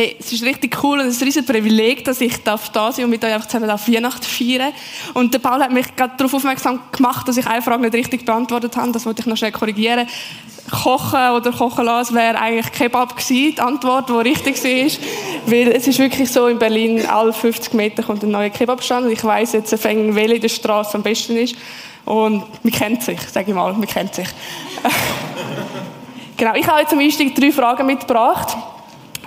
Hey, es ist richtig cool und es ist ein riesen Privileg, dass ich da sein und mit euch einfach zusammen auf Weihnachten feiern Und der Paul hat mich gerade darauf aufmerksam gemacht, dass ich eine Frage nicht richtig beantwortet habe. Das wollte ich noch schnell korrigieren. Kochen oder kochen lassen wäre eigentlich Kebab gewesen, die Antwort, die richtig war. Weil es ist wirklich so, in Berlin, alle 50 Meter kommt ein neuer Kebabstand und ich weiss jetzt, welche in der Straße am besten ist. Und man kennt sich, sage ich mal, man kennt sich. genau, ich habe jetzt zum Einstieg drei Fragen mitgebracht.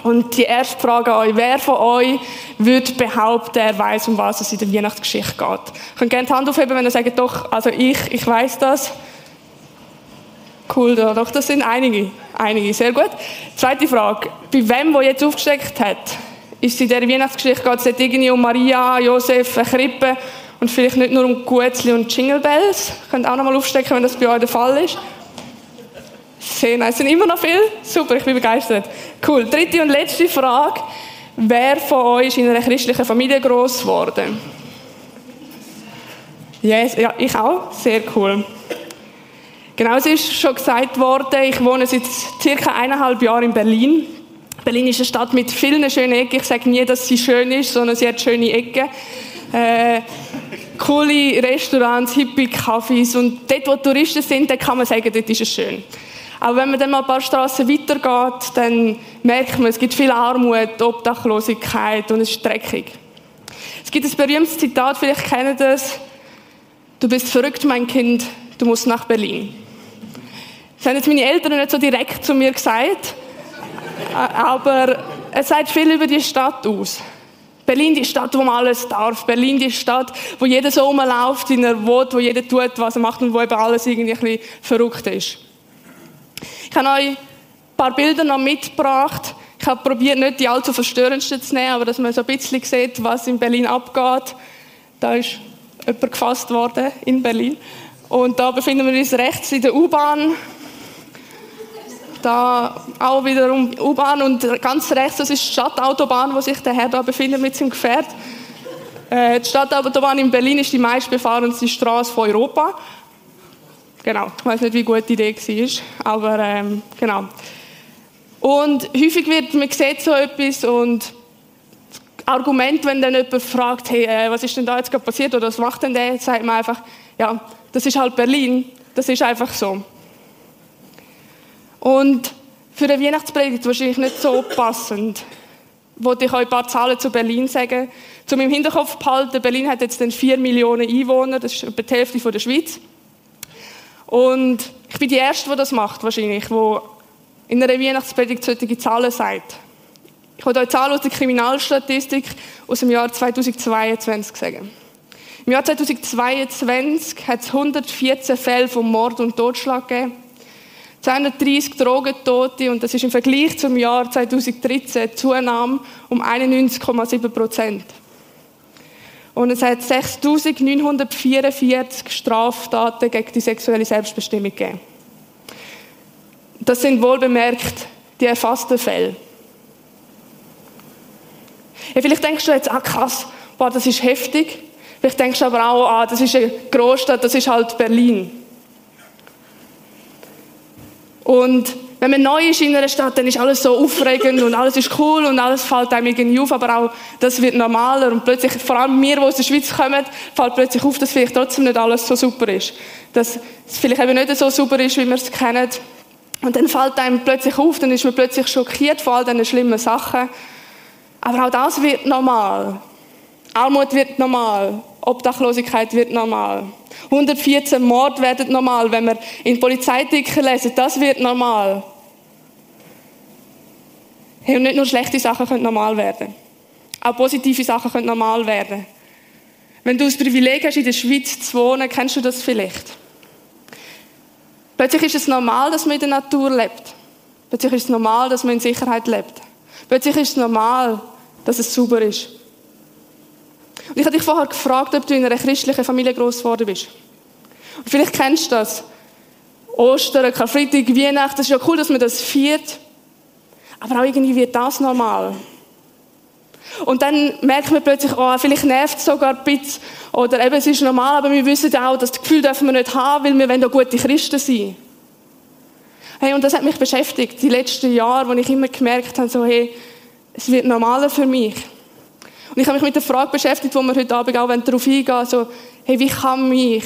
Und die erste Frage an euch, wer von euch würde behaupten, er weiß, um was es in der Weihnachtsgeschichte geht? Ihr könnt gerne die Hand aufheben, wenn ihr sagt, doch, also ich, ich weiß das. Cool, doch, das sind einige. Einige, sehr gut. Zweite Frage, bei wem, der jetzt aufgesteckt hat, ist in dieser Weihnachtsgeschichte, geht es irgendwie um Maria, Josef, eine Krippe und vielleicht nicht nur um Guetzli und Jingle Bells? Ihr könnt auch nochmal aufstecken, wenn das bei euch der Fall ist. Sehr nice. Sind immer noch viel? Super, ich bin begeistert. Cool. Dritte und letzte Frage. Wer von euch ist in einer christlichen Familie groß geworden? Yes, ja, ich auch. Sehr cool. Genau, es ist schon gesagt worden, ich wohne seit circa eineinhalb Jahren in Berlin. Berlin ist eine Stadt mit vielen schönen Ecken. Ich sage nie, dass sie schön ist, sondern sie hat schöne Ecken. Äh, coole Restaurants, hippie Cafés und dort, wo Touristen sind, da kann man sagen, dort ist es schön. Aber wenn man dann mal ein paar Straßen weitergeht, dann merkt man, es gibt viel Armut, Obdachlosigkeit und es ist dreckig. Es gibt ein berühmtes Zitat, vielleicht kennen das. Du bist verrückt, mein Kind, du musst nach Berlin. Das haben jetzt meine Eltern nicht so direkt zu mir gesagt, aber es sagt viel über die Stadt aus. Berlin, die Stadt, wo man alles darf. Berlin, die Stadt, wo jeder so rumläuft, in er will, wo jeder tut, was er macht und wo eben alles irgendwie ein bisschen verrückt ist. Ich habe euch ein paar Bilder noch mitgebracht. Ich habe probiert, nicht die allzu verstörendsten zu nehmen, aber dass man so ein bisschen sieht, was in Berlin abgeht. Da ist jemand gefasst worden in Berlin. Und da befinden wir uns rechts in der U-Bahn. Da auch wiederum U-Bahn und ganz rechts, das ist die Stadtautobahn, wo sich der Herr da befindet mit seinem Gefährt. Äh, die Stadtautobahn in Berlin ist die meistbefahrenste Straße von Europa. Genau, ich weiß nicht, wie gut die Idee war, aber ähm, genau. Und häufig wird, man sieht so etwas und Argument, wenn dann jemand fragt, hey, äh, was ist denn da jetzt gerade passiert oder was macht denn der, sagt man einfach, ja, das ist halt Berlin, das ist einfach so. Und für eine Weihnachtspredigt wahrscheinlich nicht so passend. Wollte ich euch ein paar Zahlen zu Berlin sagen. Zu meinem Hinterkopf behalten, Berlin hat jetzt dann 4 Millionen Einwohner, das ist etwa die Hälfte der Schweiz. Und ich bin die Erste, die das macht, wahrscheinlich, die in einer Weihnachtspredigt solche Zahlen sagt. Ich wollte euch Zahlen aus der Kriminalstatistik aus dem Jahr 2022 sagen. Im Jahr 2022 hat es 114 Fälle von Mord und Totschlag gegeben. 230 Drogentote und das ist im Vergleich zum Jahr 2013 eine Zunahme um 91,7 Prozent. Und es hat 6.944 Straftaten gegen die sexuelle Selbstbestimmung gegeben. Das sind wohlbemerkt die erfassten Fälle. Ja, vielleicht denkst du jetzt, ah krass, boah, das ist heftig. Vielleicht denkst du aber auch, ah, das ist eine Großstadt, das ist halt Berlin. Und wenn man neu ist in einer Stadt, dann ist alles so aufregend und alles ist cool und alles fällt einem irgendwie auf, aber auch das wird normaler und plötzlich, vor allem wir, die aus der Schweiz kommen, fällt plötzlich auf, dass vielleicht trotzdem nicht alles so super ist. Dass es vielleicht eben nicht so super ist, wie wir es kennen. Und dann fällt einem plötzlich auf, dann ist man plötzlich schockiert von all diesen schlimmen Sachen. Aber auch das wird normal. Armut wird normal. Obdachlosigkeit wird normal. 114 Mord werden normal. Wenn wir in Polizeiartikeln lesen, das wird normal. Hey, und nicht nur schlechte Sachen können normal werden. Auch positive Sachen können normal werden. Wenn du das Privileg hast, in der Schweiz zu wohnen, kennst du das vielleicht. Plötzlich ist es normal, dass man in der Natur lebt. Plötzlich ist es normal, dass man in Sicherheit lebt. Plötzlich ist es normal, dass es sauber ist. Und ich habe dich vorher gefragt, ob du in einer christlichen Familie groß geworden bist. Und vielleicht kennst du das. Ostern, Karfreitag, Weihnachten, es ist ja cool, dass man das feiert. Aber auch irgendwie wird das normal. Und dann merkt man plötzlich, oh, vielleicht nervt es sogar ein bisschen. Oder eben, es ist normal, aber wir wissen auch, das Gefühl dürfen wir nicht haben, weil wir wollen gute Christen sein. Hey, und das hat mich beschäftigt, die letzten Jahre, wo ich immer gemerkt habe, so, hey, Es wird normaler für mich. Und ich habe mich mit der Frage beschäftigt, wo wir heute Abend auch darauf eingehen so, hey, wie kann mich,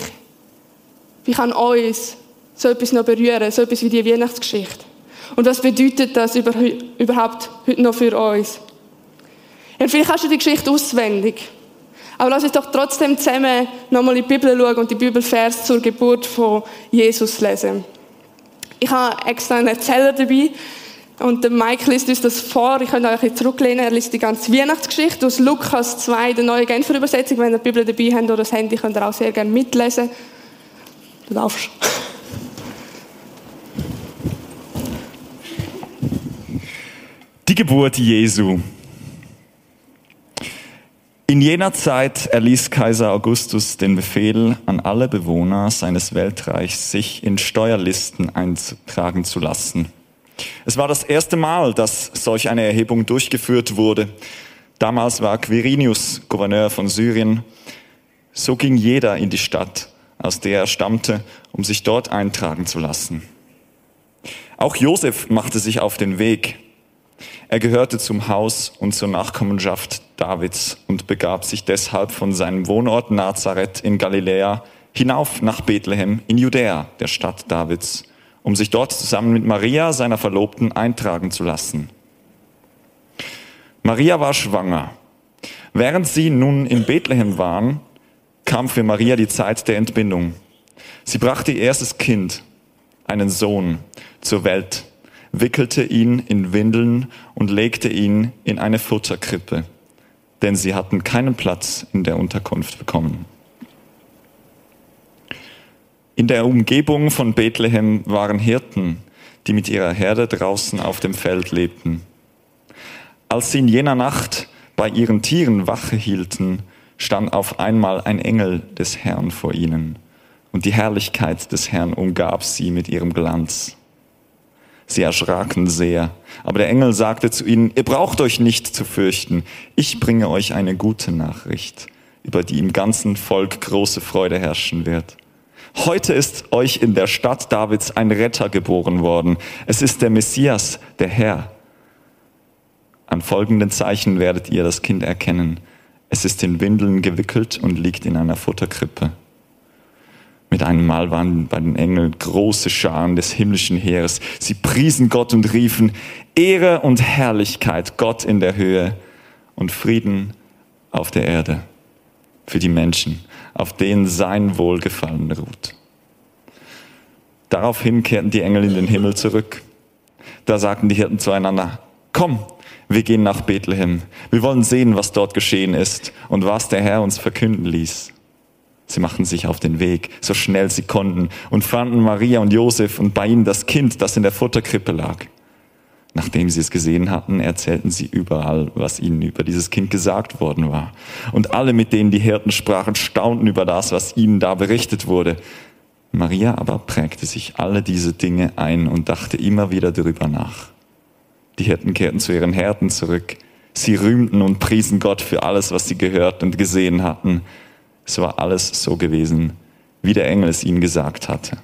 wie kann uns so etwas noch berühren, so etwas wie die Weihnachtsgeschichte? Und was bedeutet das überhaupt heute noch für uns? Ja, vielleicht hast du die Geschichte auswendig. Aber lass uns doch trotzdem zusammen nochmal in die Bibel schauen und die Bibelvers zur Geburt von Jesus lesen. Ich habe extra einen Erzähler dabei. Und der Mike liest uns das vor. Ich könnte euch ein zurücklehnen. Er liest die ganze Weihnachtsgeschichte aus Lukas 2, der neue Genfer Übersetzung. Wenn ihr die Bibel dabei habt oder das Handy, könnt ihr auch sehr gerne mitlesen. Du darfst. Geburt Jesu. In jener Zeit erließ Kaiser Augustus den Befehl an alle Bewohner seines Weltreichs, sich in Steuerlisten eintragen zu lassen. Es war das erste Mal, dass solch eine Erhebung durchgeführt wurde. Damals war Quirinius Gouverneur von Syrien. So ging jeder in die Stadt, aus der er stammte, um sich dort eintragen zu lassen. Auch Josef machte sich auf den Weg. Er gehörte zum Haus und zur Nachkommenschaft Davids und begab sich deshalb von seinem Wohnort Nazareth in Galiläa hinauf nach Bethlehem in Judäa, der Stadt Davids, um sich dort zusammen mit Maria, seiner Verlobten, eintragen zu lassen. Maria war schwanger. Während sie nun in Bethlehem waren, kam für Maria die Zeit der Entbindung. Sie brachte ihr erstes Kind, einen Sohn, zur Welt wickelte ihn in Windeln und legte ihn in eine Futterkrippe, denn sie hatten keinen Platz in der Unterkunft bekommen. In der Umgebung von Bethlehem waren Hirten, die mit ihrer Herde draußen auf dem Feld lebten. Als sie in jener Nacht bei ihren Tieren Wache hielten, stand auf einmal ein Engel des Herrn vor ihnen, und die Herrlichkeit des Herrn umgab sie mit ihrem Glanz. Sie erschraken sehr. Aber der Engel sagte zu ihnen, ihr braucht euch nicht zu fürchten. Ich bringe euch eine gute Nachricht, über die im ganzen Volk große Freude herrschen wird. Heute ist euch in der Stadt Davids ein Retter geboren worden. Es ist der Messias, der Herr. An folgenden Zeichen werdet ihr das Kind erkennen. Es ist in Windeln gewickelt und liegt in einer Futterkrippe. Mit einem Mal waren bei den Engeln große Scharen des himmlischen Heeres. Sie priesen Gott und riefen, Ehre und Herrlichkeit Gott in der Höhe und Frieden auf der Erde für die Menschen, auf denen sein Wohlgefallen ruht. Daraufhin kehrten die Engel in den Himmel zurück. Da sagten die Hirten zueinander, komm, wir gehen nach Bethlehem. Wir wollen sehen, was dort geschehen ist und was der Herr uns verkünden ließ. Sie machten sich auf den Weg, so schnell sie konnten, und fanden Maria und Josef und bei ihnen das Kind, das in der Futterkrippe lag. Nachdem sie es gesehen hatten, erzählten sie überall, was ihnen über dieses Kind gesagt worden war. Und alle, mit denen die Hirten sprachen, staunten über das, was ihnen da berichtet wurde. Maria aber prägte sich alle diese Dinge ein und dachte immer wieder darüber nach. Die Hirten kehrten zu ihren Herden zurück. Sie rühmten und priesen Gott für alles, was sie gehört und gesehen hatten. Es war alles so gewesen, wie der Engel es ihnen gesagt hatte.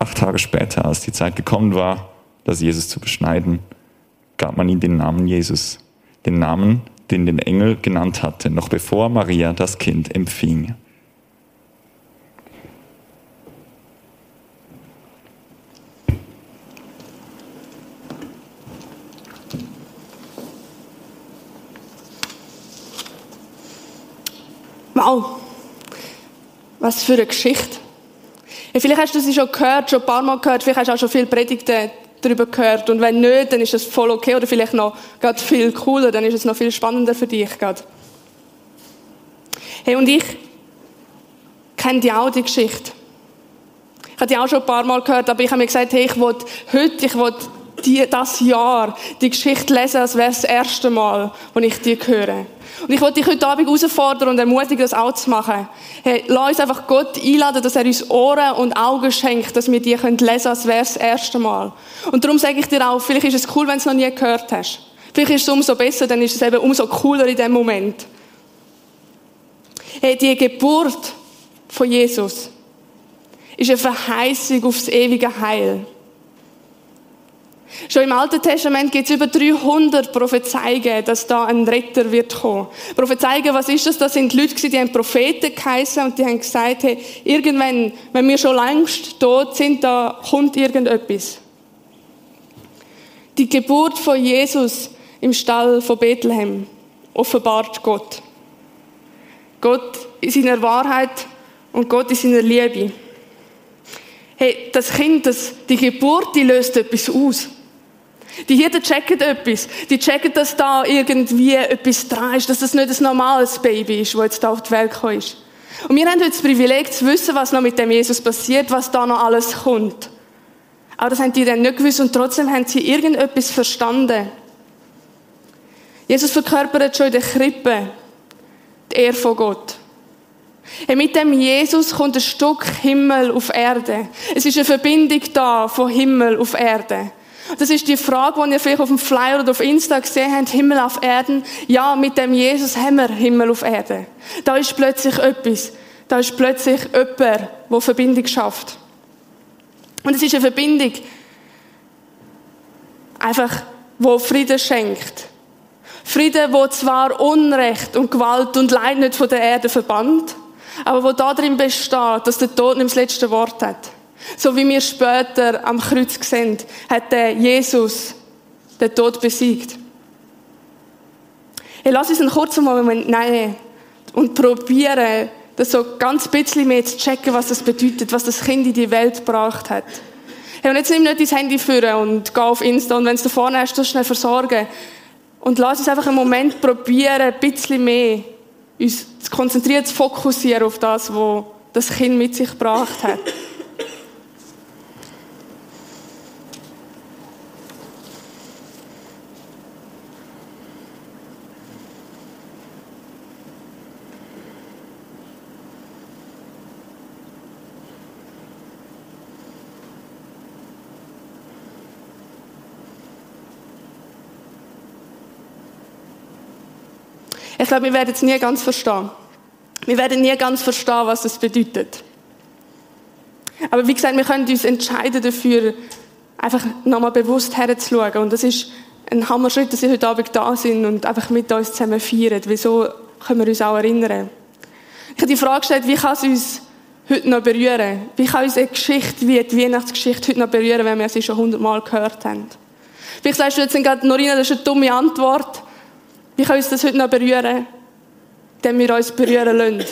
Acht Tage später, als die Zeit gekommen war, das Jesus zu beschneiden, gab man ihm den Namen Jesus, den Namen, den den Engel genannt hatte, noch bevor Maria das Kind empfing. Wow, was für eine Geschichte. Ja, vielleicht hast du sie schon gehört, schon ein paar Mal gehört, vielleicht hast du auch schon viele Predigten darüber gehört. Und wenn nicht, dann ist das voll okay oder vielleicht noch gerade viel cooler, dann ist es noch viel spannender für dich gerade. Hey, und ich kenne die auch, die Geschichte. Ich habe die auch schon ein paar Mal gehört, aber ich habe mir gesagt, hey, ich will heute, ich will die, das Jahr die Geschichte lesen, als wäre es das erste Mal, wo ich die höre. Und ich wollte dich heute Abend herausfordern und ermutigen, das auch zu machen. Hey, lass uns einfach Gott einladen, dass er uns Ohren und Augen schenkt, dass wir die lesen können, als wäre es das erste Mal. Und darum sage ich dir auch, vielleicht ist es cool, wenn du es noch nie gehört hast. Vielleicht ist es umso besser, dann ist es eben umso cooler in dem Moment. Hey, die Geburt von Jesus ist eine Verheißung aufs ewige Heil. Schon im Alten Testament gibt es über 300 Prophezeiungen, dass da ein Retter wird kommen. Prophezeiungen, was ist das? Das sind Leute, die haben Propheten geheißen und die haben gesagt, hey, irgendwann, wenn wir schon längst tot sind, da kommt irgendetwas. Die Geburt von Jesus im Stall von Bethlehem offenbart Gott. Gott in seiner Wahrheit und Gott in seiner Liebe. Hey, das Kind, das, die Geburt, die löst etwas aus. Die Hirten checken etwas. Die checken, dass da irgendwie etwas dran ist, dass das nicht ein normales Baby ist, das jetzt da auf die Welt gekommen ist. Und wir haben heute das Privileg zu wissen, was noch mit dem Jesus passiert, was da noch alles kommt. Aber das haben die dann nicht gewusst und trotzdem haben sie irgendetwas verstanden. Jesus verkörpert schon in der Krippe die Ehre von Gott. Hey, mit dem Jesus kommt ein Stück Himmel auf Erde. Es ist eine Verbindung da von Himmel auf Erde. Das ist die Frage, die ihr vielleicht auf dem Flyer oder auf Insta gesehen habt, Himmel auf Erden. Ja, mit dem Jesus haben wir Himmel auf Erde. Da ist plötzlich etwas. Da ist plötzlich jemand, der Verbindung schafft. Und es ist eine Verbindung, einfach, wo Frieden schenkt. Frieden, wo zwar Unrecht und Gewalt und Leid nicht von der Erde verbannt, aber wo darin besteht, dass der Tod nicht das letzte Wort hat. So wie wir später am Kreuz sehen, hat der Jesus den Tod besiegt. Hey, lass uns einen kurzen Moment nehmen und probieren, das so ganz bisschen mehr zu checken, was das bedeutet, was das Kind in die Welt gebracht hat. Hey, und jetzt nimm nicht dein Handy führen und geh auf Insta und wenn es da vorne hast, du schnell versorgen. Und lass uns einfach einen Moment probieren, ein bisschen mehr uns zu konzentrieren, zu fokussieren auf das, was das Kind mit sich gebracht hat. Glaube, wir werden es nie ganz verstehen. Wir werden nie ganz verstehen, was das bedeutet. Aber wie gesagt, wir können uns entscheiden dafür, einfach nochmal bewusst herzuschauen. Und das ist ein Hammerschritt, dass Sie heute Abend da sind und einfach mit uns zusammen feiern. Wieso können wir uns auch erinnern? Ich habe die Frage gestellt, wie kann es uns heute noch berühren? Wie kann uns eine Geschichte wie die Weihnachtsgeschichte heute noch berühren, wenn wir sie schon hundertmal gehört haben? Vielleicht sagst du jetzt gerade, Norina, das ist eine dumme Antwort. Wie kann uns das heute noch berühren, wenn wir uns berühren lassen?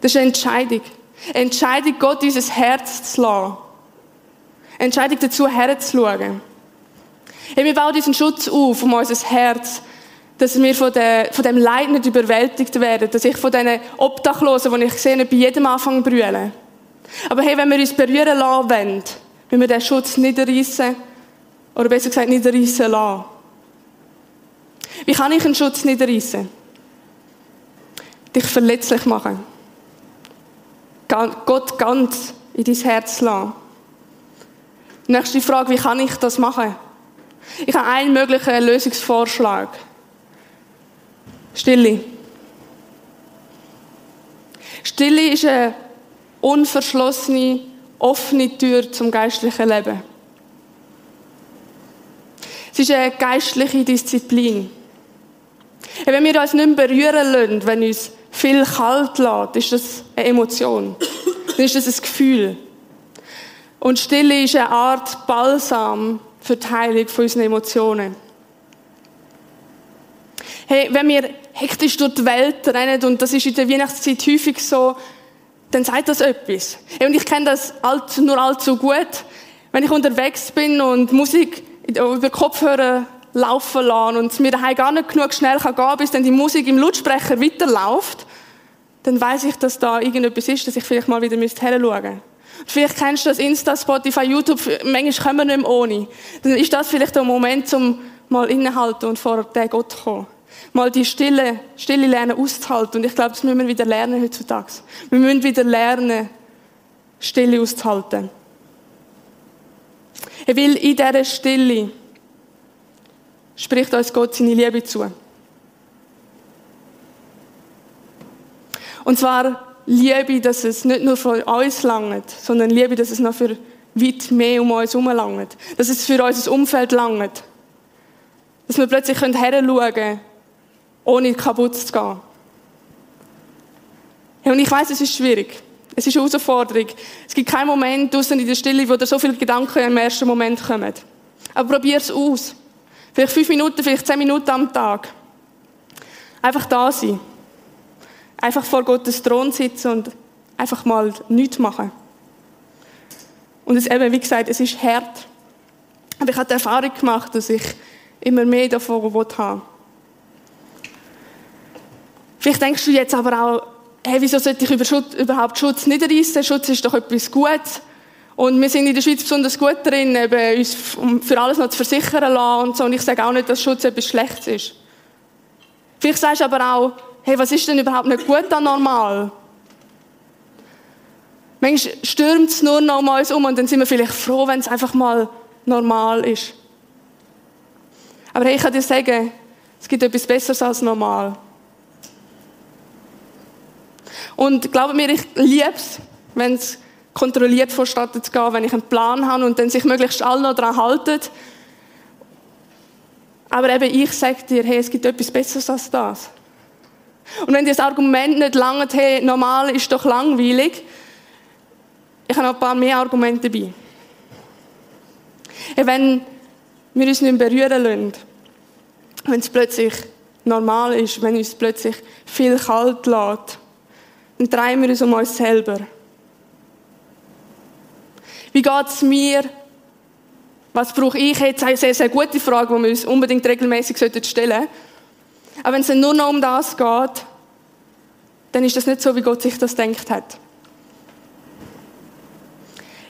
Das ist eine Entscheidung. Eine Entscheidung, Gott unser Herz zu lassen. Eine Entscheidung dazu, herzuschauen. Hey, wir bauen diesen Schutz auf, um unser Herz, dass wir von, der, von dem Leid nicht überwältigt werden, dass ich von diesen Obdachlosen, die ich sehe, bei jedem Anfang brüllen. Aber hey, wenn wir uns berühren lassen wollen, müssen wir den Schutz niederreißen, oder besser gesagt niederreißen lassen. Wie kann ich einen Schutz niederreißen? Dich verletzlich machen. Gott ganz in dein Herz lassen. Nächste Frage, wie kann ich das machen? Ich habe einen möglichen Lösungsvorschlag. Stille. Stille ist eine unverschlossene, offene Tür zum geistlichen Leben. Es ist eine geistliche Disziplin. Wenn wir uns nicht mehr berühren lassen, wenn uns viel kalt lässt, ist das eine Emotion. Dann ist das ein Gefühl. Und Stille ist eine Art Balsam für die Heilung von unseren Emotionen. Hey, wenn wir hektisch durch die Welt rennen, und das ist in der Weihnachtszeit häufig so, dann sagt das etwas. Hey, und ich kenne das nur allzu gut. Wenn ich unterwegs bin und Musik über Kopfhörer laufen lassen und mir daheim gar nicht genug schnell gehen kann, bis dann die Musik im Lautsprecher weiterläuft, dann weiß ich, dass da irgendetwas ist, dass ich vielleicht mal wieder hinschauen müsste. Vielleicht kennst du das Insta, Spotify, YouTube, manchmal kommen wir nicht mehr ohne. Dann ist das vielleicht der Moment, um mal innehalten und vor den Gott zu kommen. Mal die Stille, Stille lernen auszuhalten. Und ich glaube, das müssen wir wieder lernen heutzutage. Wir müssen wieder lernen, Stille auszuhalten. Er will in dieser Stille spricht uns Gott seine Liebe zu. Und zwar Liebe, dass es nicht nur für uns langt, sondern Liebe, dass es noch für weit mehr um uns herum langt. Dass es für unser Umfeld langt. Dass wir plötzlich heranschauen können, ohne kaputt zu gehen. Und ich weiß, es ist schwierig. Es ist eine Herausforderung. Es gibt keinen Moment draußen in der Stille, wo da so viele Gedanken im ersten Moment kommen. Aber probier es aus. Vielleicht fünf Minuten, vielleicht zehn Minuten am Tag. Einfach da sein. Einfach vor Gottes Thron sitzen und einfach mal nichts machen. Und es eben, wie gesagt, es ist hart. Aber ich habe die Erfahrung gemacht, dass ich immer mehr davon haben Vielleicht denkst du jetzt aber auch, hey, wieso sollte ich über Schutz, überhaupt Schutz nicht reissen? Schutz ist doch etwas Gutes. Und wir sind in der Schweiz besonders gut drin, eben uns für alles noch zu versichern lassen und so. Und ich sage auch nicht, dass Schutz etwas Schlechtes ist. Vielleicht sagst du aber auch, hey, was ist denn überhaupt nicht gut an normal? Manchmal stürmt es nur noch uns um und dann sind wir vielleicht froh, wenn es einfach mal normal ist. Aber hey, ich kann dir sagen, es gibt etwas Besseres als normal. Und glaube mir, ich liebe es, wenn es kontrolliert vonstatten zu gehen, wenn ich einen Plan habe und dann sich möglichst alle noch daran halten. Aber eben, ich sage dir, hey, es gibt etwas Besseres als das. Und wenn dir das Argument nicht lange, hey, normal ist doch langweilig, ich habe noch ein paar mehr Argumente dabei. Hey, wenn wir uns nicht berühren lassen, wenn es plötzlich normal ist, wenn uns plötzlich viel kalt lässt, dann drehen wir uns um uns selber. Wie geht es mir? Was brauche ich jetzt? Eine sehr, sehr gute Frage, die wir uns unbedingt regelmäßig stellen sollten. Aber wenn es nur noch um das geht, dann ist das nicht so, wie Gott sich das denkt hat.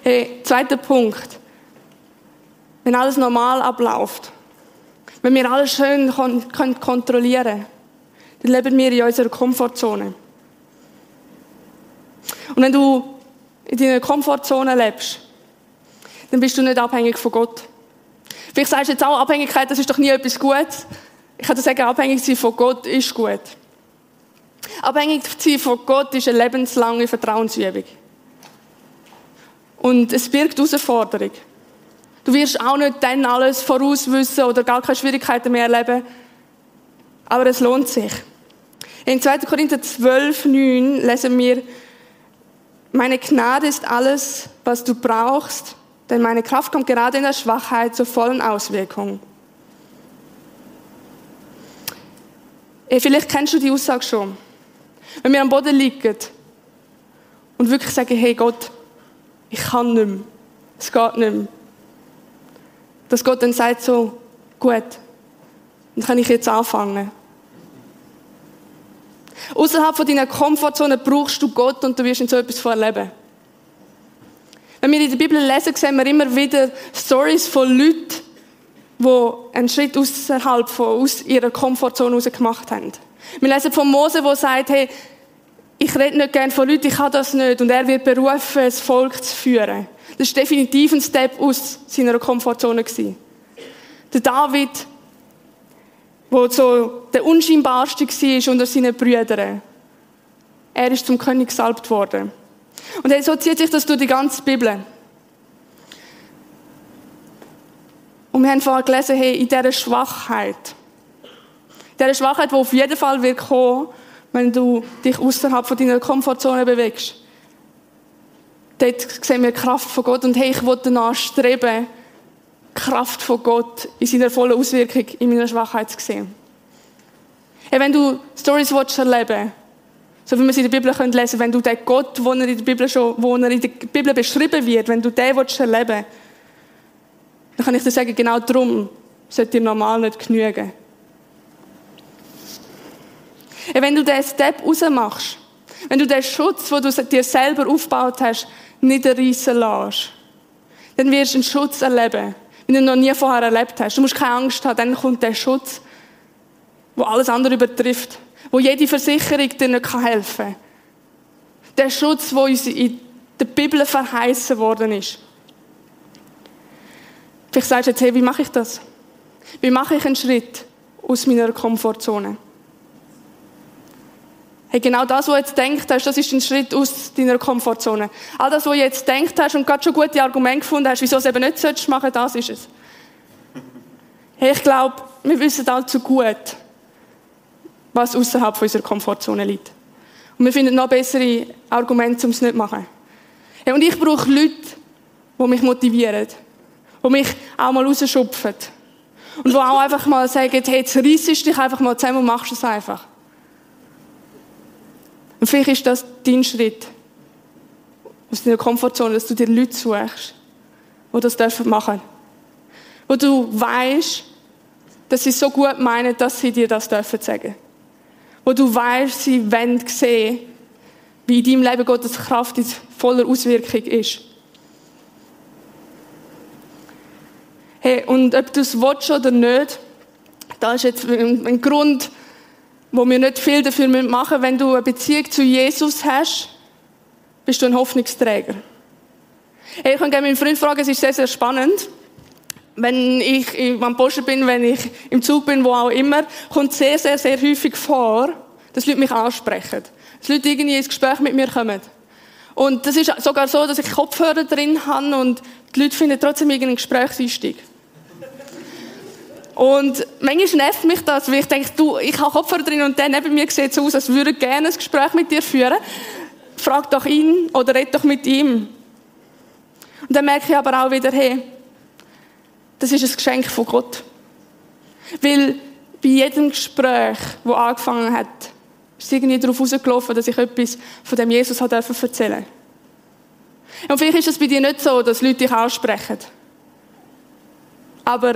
Hey, zweiter Punkt. Wenn alles normal abläuft, wenn wir alles schön kon können kontrollieren dann leben wir in unserer Komfortzone. Und wenn du in deiner Komfortzone lebst, dann bist du nicht abhängig von Gott. Vielleicht sagst du jetzt auch, Abhängigkeit, das ist doch nie etwas Gutes. Ich kann dir sagen, abhängig sein von Gott ist gut. Abhängig sein von Gott ist eine lebenslange Vertrauensübung. Und es birgt Herausforderung. Du wirst auch nicht dann alles vorauswissen oder gar keine Schwierigkeiten mehr erleben. Aber es lohnt sich. In 2. Korinther 12, 9 lesen wir, meine Gnade ist alles, was du brauchst, denn meine Kraft kommt gerade in der Schwachheit zur vollen Auswirkung. Vielleicht kennst du die Aussage schon. Wenn wir am Boden liegen und wirklich sagen, hey Gott, ich kann nicht mehr, es geht nicht mehr. Dass Gott dann sagt so, gut, dann kann ich jetzt anfangen. Außerhalb von deiner Komfortzone brauchst du Gott und du wirst in so etwas erleben. Wenn wir in der Bibel lesen, sehen wir immer wieder Stories von Leuten, die einen Schritt außerhalb von aus ihrer Komfortzone heraus gemacht haben. Wir lesen von Mose, der sagt, hey, ich rede nicht gerne von Leuten, ich kann das nicht. Und er wird berufen, das Volk zu führen. Das war definitiv ein Step aus seiner Komfortzone. Der David, der so der unscheinbarste war unter seinen Brüdern. Er ist zum König gesalbt worden. Und so zieht sich das durch die ganze Bibel. Und wir haben vorher gelesen, hey, in dieser Schwachheit, in dieser Schwachheit, die auf jeden Fall wird kommen, wenn du dich außerhalb von deiner Komfortzone bewegst. Dort sehen wir die Kraft von Gott und hey, ich wollte danach streben, die Kraft von Gott in seiner vollen Auswirkung in meiner Schwachheit zu sehen. Hey, wenn du Stories willst erleben so wie wir es in der Bibel lesen können, wenn du den Gott, wo er in der Bibel schon, wo er in der Bibel beschrieben wird, wenn du den willst erleben dann kann ich dir sagen, genau darum sollte dir normal nicht genügen. Wenn du diesen Step rausmachst, wenn du den Schutz, den du dir selber aufgebaut hast, nicht reissen lässt, dann wirst du einen Schutz erleben, den du noch nie vorher erlebt hast. Du musst keine Angst haben, dann kommt der Schutz, wo alles andere übertrifft, wo jede Versicherung dir nicht helfen kann. Der Schutz, der uns in der Bibel verheißen worden ist. Vielleicht sagst du jetzt, hey, wie mache ich das? Wie mache ich einen Schritt aus meiner Komfortzone? Hey, genau das, was du jetzt denkt hast, das ist ein Schritt aus deiner Komfortzone. All das, was du jetzt denkt hast und gerade schon gute Argumente gefunden hast, wieso es eben nicht solltest machen, das ist es. Hey, ich glaube, wir wissen allzu gut, was außerhalb unserer Komfortzone liegt. Und wir finden noch bessere Argumente, um es nicht zu machen. Hey, und ich brauche Leute, die mich motivieren, die mich auch mal rausschupfen. Und die auch einfach mal sagen, hey, jetzt reissest dich einfach mal zusammen und machst es einfach. Und vielleicht ist das dein Schritt aus deiner Komfortzone, dass du dir Leute suchst, die das dürfen machen. Wo du weißt, dass sie so gut meinen, dass sie dir das dürfen sagen. Wo du weißt, sie wollen sehen, wie in deinem Leben Gottes Kraft in voller Auswirkung ist. Hey, und ob du es willst oder nicht, da ist jetzt ein, ein Grund, wo wir nicht viel dafür machen müssen. Wenn du eine Beziehung zu Jesus hast, bist du ein Hoffnungsträger. Hey, ich kann gerne meinen Freund fragen, es ist sehr, sehr spannend. Wenn ich am Posten bin, wenn ich im Zug bin, wo auch immer, kommt sehr, sehr, sehr häufig vor, dass Leute mich ansprechen. Dass Leute irgendwie ins Gespräch mit mir kommen. Und das ist sogar so, dass ich Kopfhörer drin habe und die Leute finden trotzdem irgendeinen Gesprächseinstieg. Und manchmal nervt mich das, weil ich denke, du, ich habe Kopfhörer drin und der neben mir sieht so aus, als würde er gerne ein Gespräch mit dir führen. Frag doch ihn oder red doch mit ihm. Und dann merke ich aber auch wieder, hey, das ist ein Geschenk von Gott. Weil bei jedem Gespräch, das angefangen hat, ist es irgendwie darauf rausgelaufen, dass ich etwas von dem Jesus erzählen durfte. Und vielleicht ist es bei dir nicht so, dass Leute dich ansprechen. Aber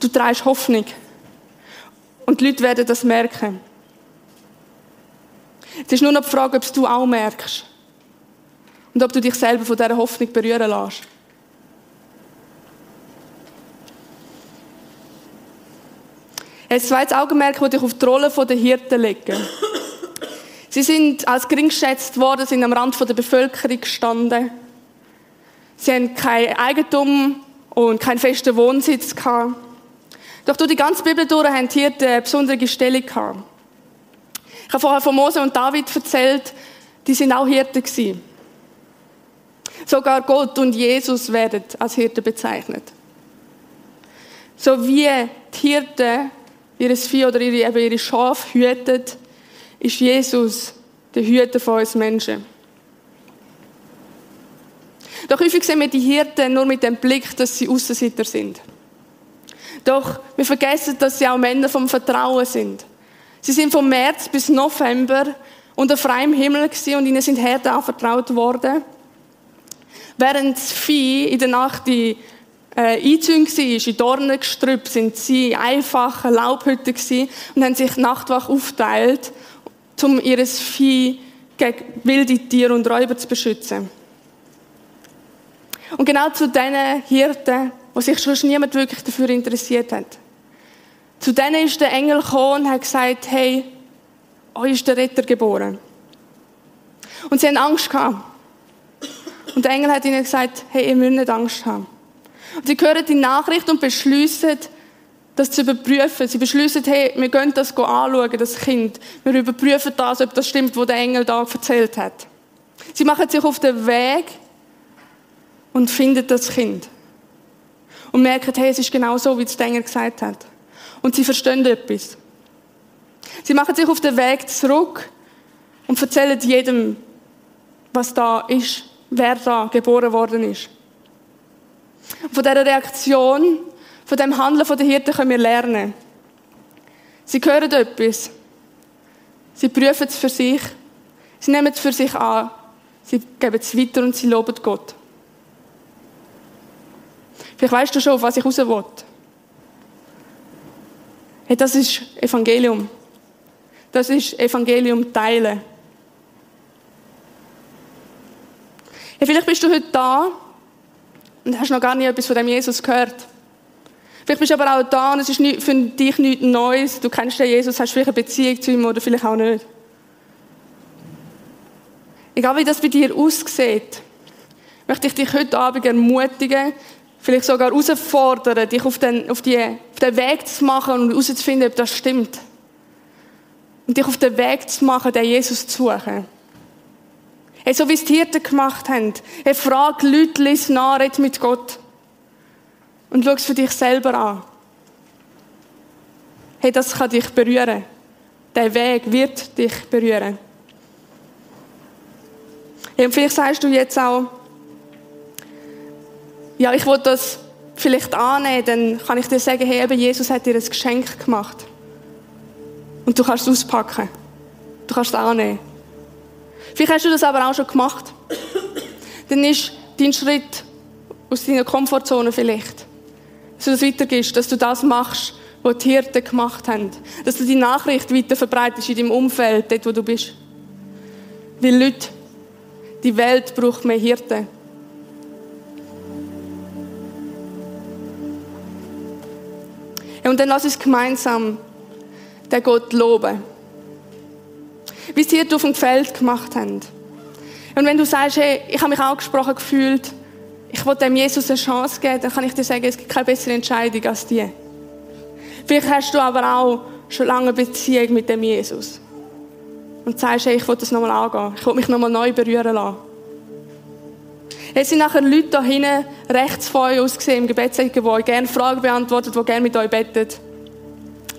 du trägst Hoffnung. Und die Leute werden das merken. Es ist nur noch die Frage, ob du auch merkst. Und ob du dich selber von dieser Hoffnung berühren lässt. Ein zweites Augenmerk würde ich auf die Rolle der Hirten legen. Sie sind als gering geschätzt worden, sind am Rand der Bevölkerung gestanden. Sie haben kein Eigentum und keinen festen Wohnsitz gehabt. Doch durch die ganze Bibel durch haben die Hirten eine besondere Stellung gehabt. Ich habe vorher von Mose und David erzählt, die sind auch Hirten gewesen. Sogar Gott und Jesus werden als Hirten bezeichnet. So wie die Hirten ihr Vieh oder ihre, eben ihre Schafe hütet, ist Jesus der Hüter von uns Menschen. Doch häufig sehen wir die Hirten nur mit dem Blick, dass sie Aussenseiter sind. Doch wir vergessen, dass sie auch Männer vom Vertrauen sind. Sie sind vom März bis November unter freiem Himmel gewesen und ihnen sind Herden anvertraut worden. Während das Vieh in der Nacht die äh, eingezogen war, in Dornengestrüpp, sind sie einfache Laubhütten gewesen und haben sich nachtwach aufteilt, um ihr Vieh gegen wilde Tiere und Räuber zu beschützen. Und genau zu diesen Hirten, wo sich schon niemand wirklich dafür interessiert hat. Zu denen ist der Engel gekommen und hat gesagt, hey, euch ist der Retter geboren. Und sie haben Angst gehabt. Und der Engel hat ihnen gesagt, hey, ihr müsst nicht Angst haben. Sie hören die Nachricht und beschließen, das zu überprüfen. Sie beschließen, hey, wir gehen das anschauen, das Kind. Wir überprüfen das, ob das stimmt, was der Engel da erzählt hat. Sie machen sich auf den Weg und finden das Kind. Und merken, hey, es ist genau so, wie der Engel gesagt hat. Und sie verstehen etwas. Sie machen sich auf den Weg zurück und erzählen jedem, was da ist, wer da geboren worden ist. Von dieser Reaktion, von dem Handeln der Hirten können wir lernen. Sie hören etwas. Sie prüfen es für sich. Sie nehmen es für sich an. Sie geben es weiter und sie loben Gott. Vielleicht weißt du schon, auf was ich raus will. Hey, das ist Evangelium. Das ist Evangelium teilen. Hey, vielleicht bist du heute da und hast noch gar nie etwas von dem Jesus gehört. Vielleicht bist du aber auch da und es ist für dich nichts Neues. Du kennst den Jesus, hast vielleicht eine Beziehung zu ihm oder vielleicht auch nicht. Egal wie das bei dir aussieht, möchte ich dich heute Abend ermutigen, vielleicht sogar herausfordern, dich auf den, auf, die, auf den Weg zu machen und herauszufinden, ob das stimmt. und dich auf den Weg zu machen, den Jesus zu suchen. Hey, so wie es die Hirten gemacht haben. Hey, frag Leute, nach, red mit Gott. Und schau es für dich selber an. Hey, das kann dich berühren. Der Weg wird dich berühren. Hey, und vielleicht sagst du jetzt auch, ja, ich will das vielleicht annehmen, dann kann ich dir sagen, hey, eben Jesus hat dir ein Geschenk gemacht. Und du kannst es auspacken. Du kannst es annehmen. Vielleicht hast du das aber auch schon gemacht. Dann ist dein Schritt aus deiner Komfortzone vielleicht, dass du das weitergibst, dass du das machst, was die Hirten gemacht haben. Dass du die Nachricht weiter verbreitest in deinem Umfeld, dort wo du bist. Weil Leute, die Welt braucht mehr Hirten. Und dann lass uns gemeinsam den Gott loben. Wie sie es auf dem Feld gemacht haben. Und wenn du sagst, hey, ich habe mich auch gesprochen gefühlt, ich will dem Jesus eine Chance geben, dann kann ich dir sagen, es gibt keine bessere Entscheidung als die. Vielleicht hast du aber auch schon lange eine Beziehung mit dem Jesus. Und sagst, hey, ich will das nochmal angehen. Ich will mich nochmal neu berühren lassen. Es sind nachher Leute da hinten rechts von euch ausgesehen im Gebetsecke, die euch gerne Fragen beantworten, die gerne mit euch beten.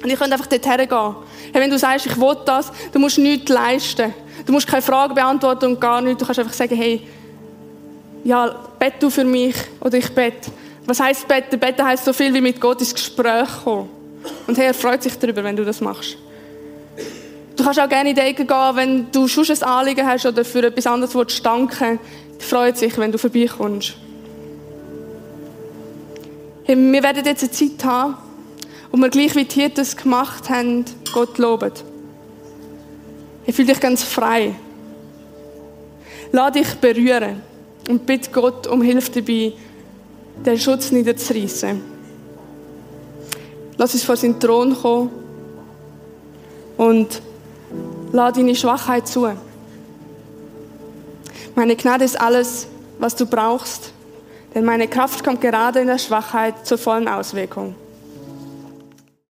Und ihr könnt einfach dort hergehen. Hey, wenn du sagst, ich will das, du musst nichts leisten. Du musst keine Fragen beantworten und gar nichts. Du kannst einfach sagen, hey, ja, bett du für mich oder ich bete. Was heisst beten? Beten heisst so viel wie mit Gott ins Gespräch kommen. Und hey, er freut sich darüber, wenn du das machst. Du kannst auch gerne in die Ecke gehen, wenn du schon ein Anliegen hast oder für etwas anderes willst, danken. Die freut sich, wenn du vorbeikommst. Hey, wir werden jetzt eine Zeit haben, wo wir gleich wie die es gemacht haben, Gott loben. Ich fühle dich ganz frei. Lass dich berühren und bitte Gott um Hilfe dabei, den Schutz niederzureißen. Lass uns vor seinen Thron kommen und lass deine Schwachheit zu. Meine Gnade ist alles, was du brauchst, denn meine Kraft kommt gerade in der Schwachheit zur vollen Auswirkung.